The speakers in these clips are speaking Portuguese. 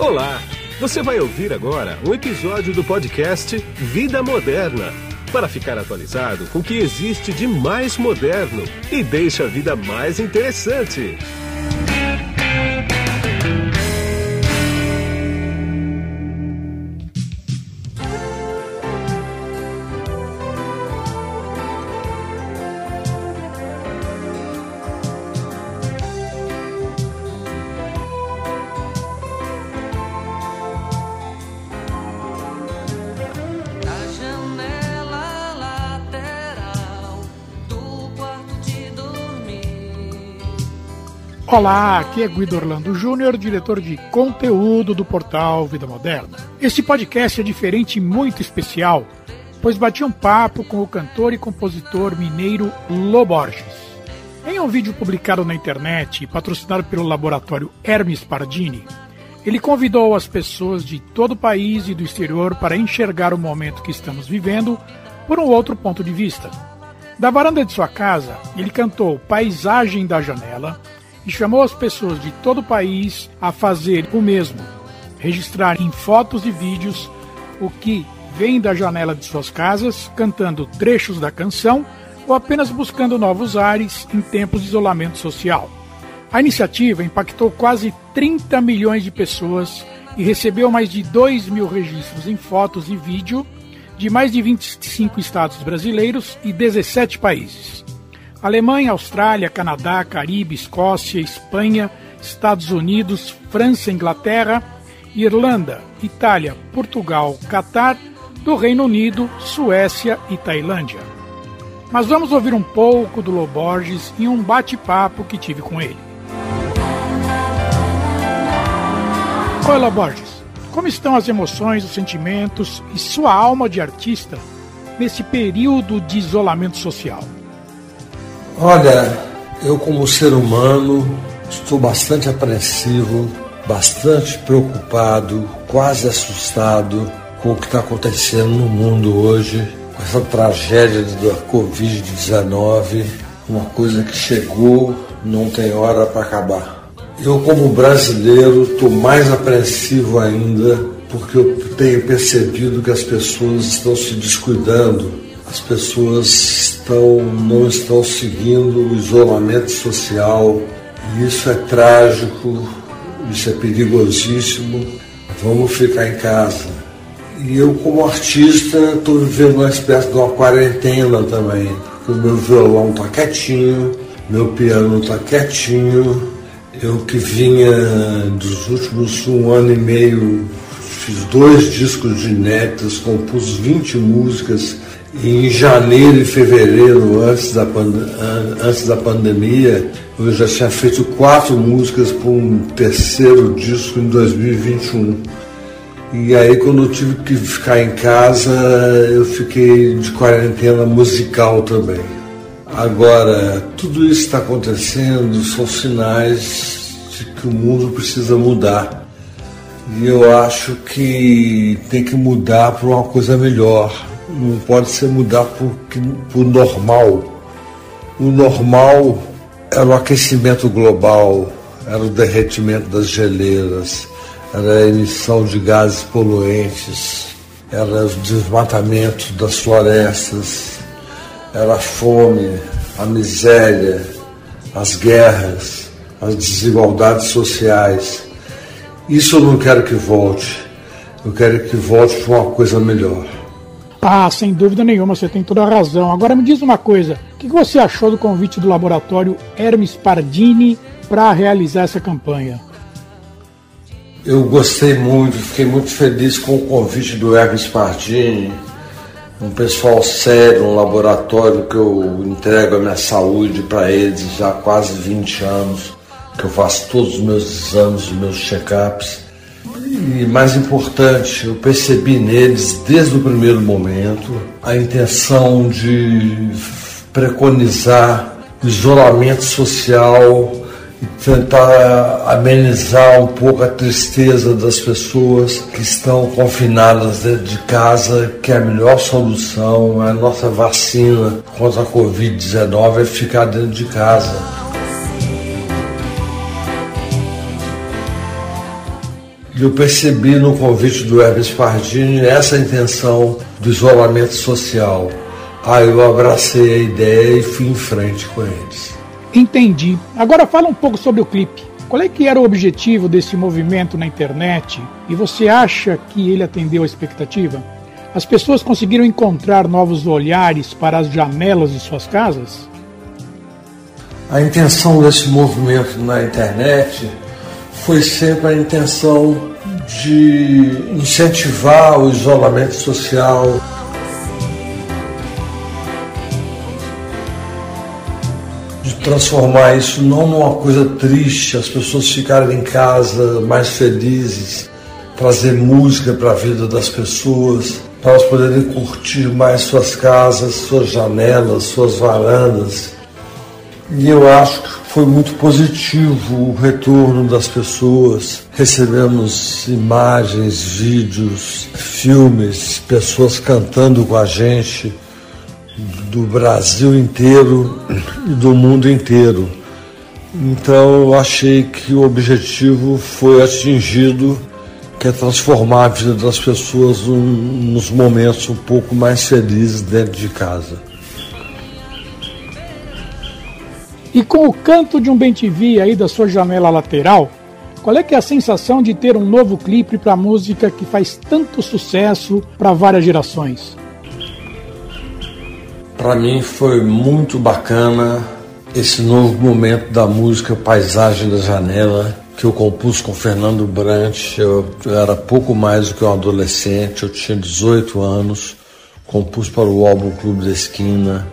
Olá! Você vai ouvir agora um episódio do podcast Vida Moderna para ficar atualizado com o que existe de mais moderno e deixa a vida mais interessante. Olá, aqui é Guido Orlando Júnior, diretor de conteúdo do portal Vida Moderna. Este podcast é diferente e muito especial, pois bati um papo com o cantor e compositor mineiro Loborges. Em um vídeo publicado na internet, patrocinado pelo laboratório Hermes Pardini, ele convidou as pessoas de todo o país e do exterior para enxergar o momento que estamos vivendo por um outro ponto de vista. Da varanda de sua casa, ele cantou Paisagem da Janela, e chamou as pessoas de todo o país a fazer o mesmo, registrar em fotos e vídeos o que vem da janela de suas casas, cantando trechos da canção ou apenas buscando novos ares em tempos de isolamento social. A iniciativa impactou quase 30 milhões de pessoas e recebeu mais de 2 mil registros em fotos e vídeo de mais de 25 estados brasileiros e 17 países. Alemanha, Austrália, Canadá, Caribe, Escócia, Espanha, Estados Unidos, França, Inglaterra, Irlanda, Itália, Portugal, Catar, do Reino Unido, Suécia e Tailândia. Mas vamos ouvir um pouco do Loborges em um bate-papo que tive com ele. Oi, Loborges. Como estão as emoções, os sentimentos e sua alma de artista nesse período de isolamento social? Olha, eu como ser humano estou bastante apreensivo, bastante preocupado, quase assustado com o que está acontecendo no mundo hoje, com essa tragédia da Covid-19, uma coisa que chegou, não tem hora para acabar. Eu, como brasileiro, estou mais apreensivo ainda porque eu tenho percebido que as pessoas estão se descuidando as pessoas estão, não estão seguindo o isolamento social. E isso é trágico, isso é perigosíssimo. Vamos ficar em casa. E eu, como artista, estou vivendo uma espécie de uma quarentena também, porque o meu violão está quietinho, meu piano está quietinho. Eu que vinha dos últimos um ano e meio, fiz dois discos de inéditas, compus 20 músicas em janeiro e fevereiro, antes da, antes da pandemia, eu já tinha feito quatro músicas para um terceiro disco em 2021. E aí, quando eu tive que ficar em casa, eu fiquei de quarentena musical também. Agora, tudo isso está acontecendo são sinais de que o mundo precisa mudar. E eu acho que tem que mudar para uma coisa melhor não pode ser mudar por, por normal. O normal era o aquecimento global, era o derretimento das geleiras, era a emissão de gases poluentes, era o desmatamento das florestas, era a fome, a miséria, as guerras, as desigualdades sociais. Isso eu não quero que volte. Eu quero que volte para uma coisa melhor. Ah, sem dúvida nenhuma, você tem toda a razão. Agora me diz uma coisa: o que você achou do convite do laboratório Hermes Pardini para realizar essa campanha? Eu gostei muito, fiquei muito feliz com o convite do Hermes Pardini, um pessoal sério, um laboratório que eu entrego a minha saúde para eles já há quase 20 anos, que eu faço todos os meus exames, os meus check-ups. E mais importante, eu percebi neles desde o primeiro momento a intenção de preconizar isolamento social e tentar amenizar um pouco a tristeza das pessoas que estão confinadas dentro de casa, que é a melhor solução, a nossa vacina contra a Covid-19 é ficar dentro de casa. Eu percebi no convite do Hermes Pardini essa intenção do isolamento social. Aí eu abracei a ideia e fui em frente com eles. Entendi. Agora fala um pouco sobre o clipe. Qual é que era o objetivo desse movimento na internet e você acha que ele atendeu a expectativa? As pessoas conseguiram encontrar novos olhares para as janelas de suas casas? A intenção desse movimento na internet foi sempre a intenção de incentivar o isolamento social. De transformar isso não numa coisa triste, as pessoas ficarem em casa mais felizes, trazer música para a vida das pessoas, para elas poderem curtir mais suas casas, suas janelas, suas varandas e eu acho que foi muito positivo o retorno das pessoas. Recebemos imagens, vídeos, filmes, pessoas cantando com a gente do Brasil inteiro e do mundo inteiro. Então eu achei que o objetivo foi atingido, que é transformar a vida das pessoas nos momentos um pouco mais felizes dentro de casa. E com o canto de um bem-te-vi aí da sua janela lateral, qual é que é a sensação de ter um novo clipe para a música que faz tanto sucesso para várias gerações? Para mim foi muito bacana esse novo momento da música Paisagem da Janela, que eu compus com Fernando Brant. Eu era pouco mais do que um adolescente, eu tinha 18 anos, compus para o álbum Clube da Esquina.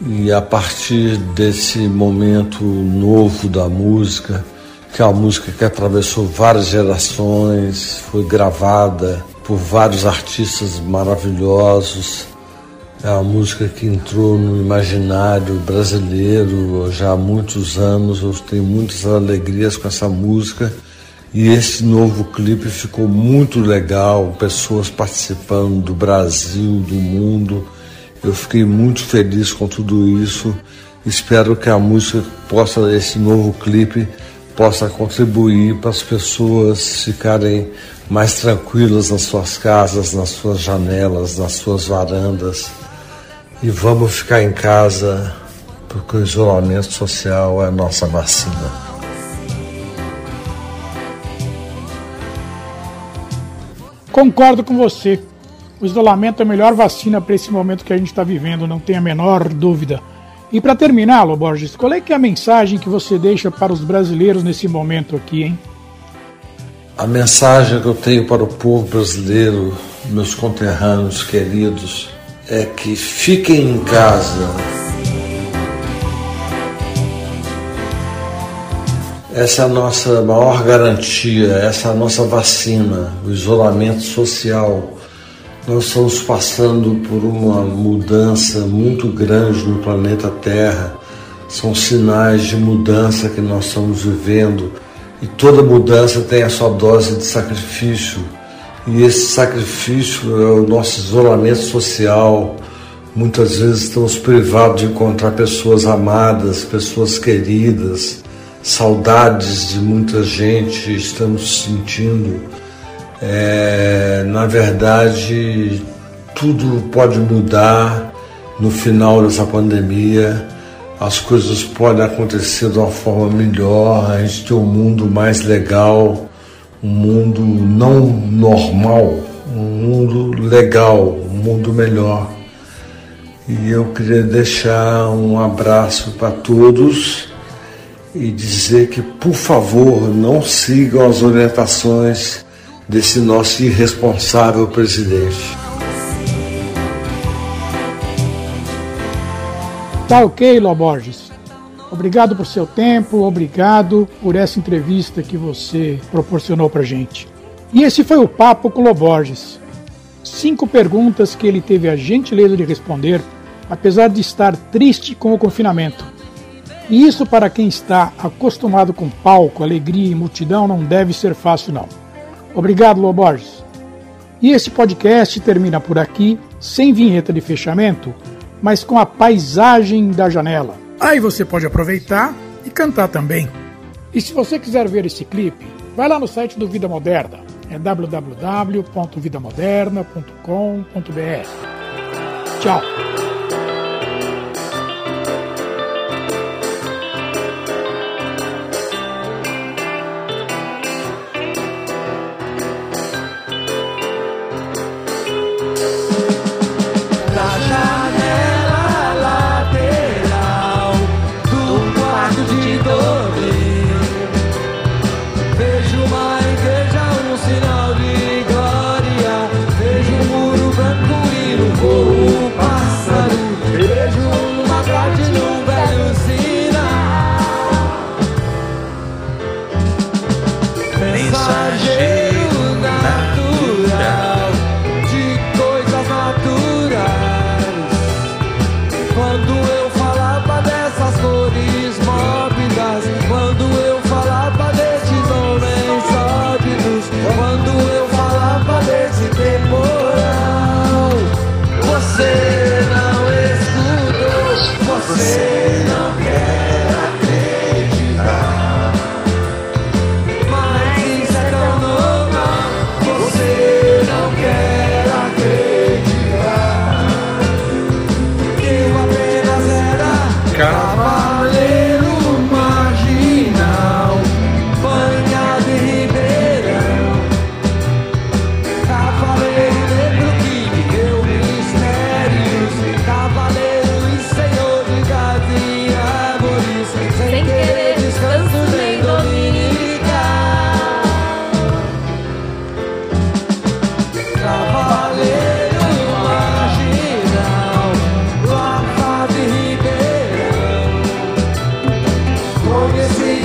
E a partir desse momento novo da música, que é uma música que atravessou várias gerações, foi gravada por vários artistas maravilhosos, é uma música que entrou no imaginário brasileiro já há muitos anos. Eu tenho muitas alegrias com essa música. E esse novo clipe ficou muito legal, pessoas participando do Brasil, do mundo. Eu fiquei muito feliz com tudo isso. Espero que a música possa, esse novo clipe, possa contribuir para as pessoas ficarem mais tranquilas nas suas casas, nas suas janelas, nas suas varandas. E vamos ficar em casa, porque o isolamento social é a nossa vacina. Concordo com você. O isolamento é a melhor vacina para esse momento que a gente está vivendo, não tem a menor dúvida. E para terminar, Lô Borges, qual é que é a mensagem que você deixa para os brasileiros nesse momento aqui, hein? A mensagem que eu tenho para o povo brasileiro, meus conterrâneos queridos, é que fiquem em casa. Essa é a nossa maior garantia, essa é a nossa vacina, o isolamento social nós estamos passando por uma mudança muito grande no planeta Terra. São sinais de mudança que nós estamos vivendo e toda mudança tem a sua dose de sacrifício. E esse sacrifício é o nosso isolamento social. Muitas vezes estamos privados de encontrar pessoas amadas, pessoas queridas, saudades de muita gente estamos sentindo é, na verdade, tudo pode mudar no final dessa pandemia. As coisas podem acontecer de uma forma melhor, a gente tem um mundo mais legal, um mundo não normal, um mundo legal, um mundo melhor. E eu queria deixar um abraço para todos e dizer que, por favor, não sigam as orientações desse nosso irresponsável presidente. Tá ok, Ló Borges. Obrigado por seu tempo, obrigado por essa entrevista que você proporcionou pra gente. E esse foi o Papo com o Ló Borges. Cinco perguntas que ele teve a gentileza de responder, apesar de estar triste com o confinamento. E isso para quem está acostumado com palco, alegria e multidão não deve ser fácil não. Obrigado, Loborges. E esse podcast termina por aqui, sem vinheta de fechamento, mas com a paisagem da janela. Aí você pode aproveitar e cantar também. E se você quiser ver esse clipe, vai lá no site do Vida Moderna, é www.vidamoderna.com.br. Tchau!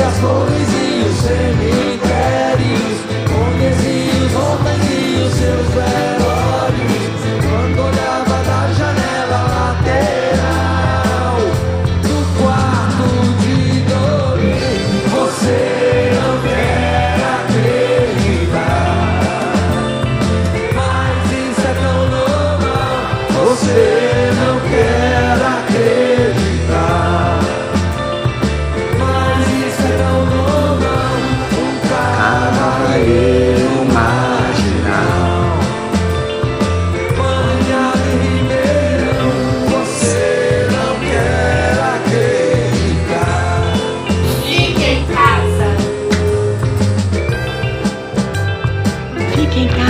Tudo vai passar. can't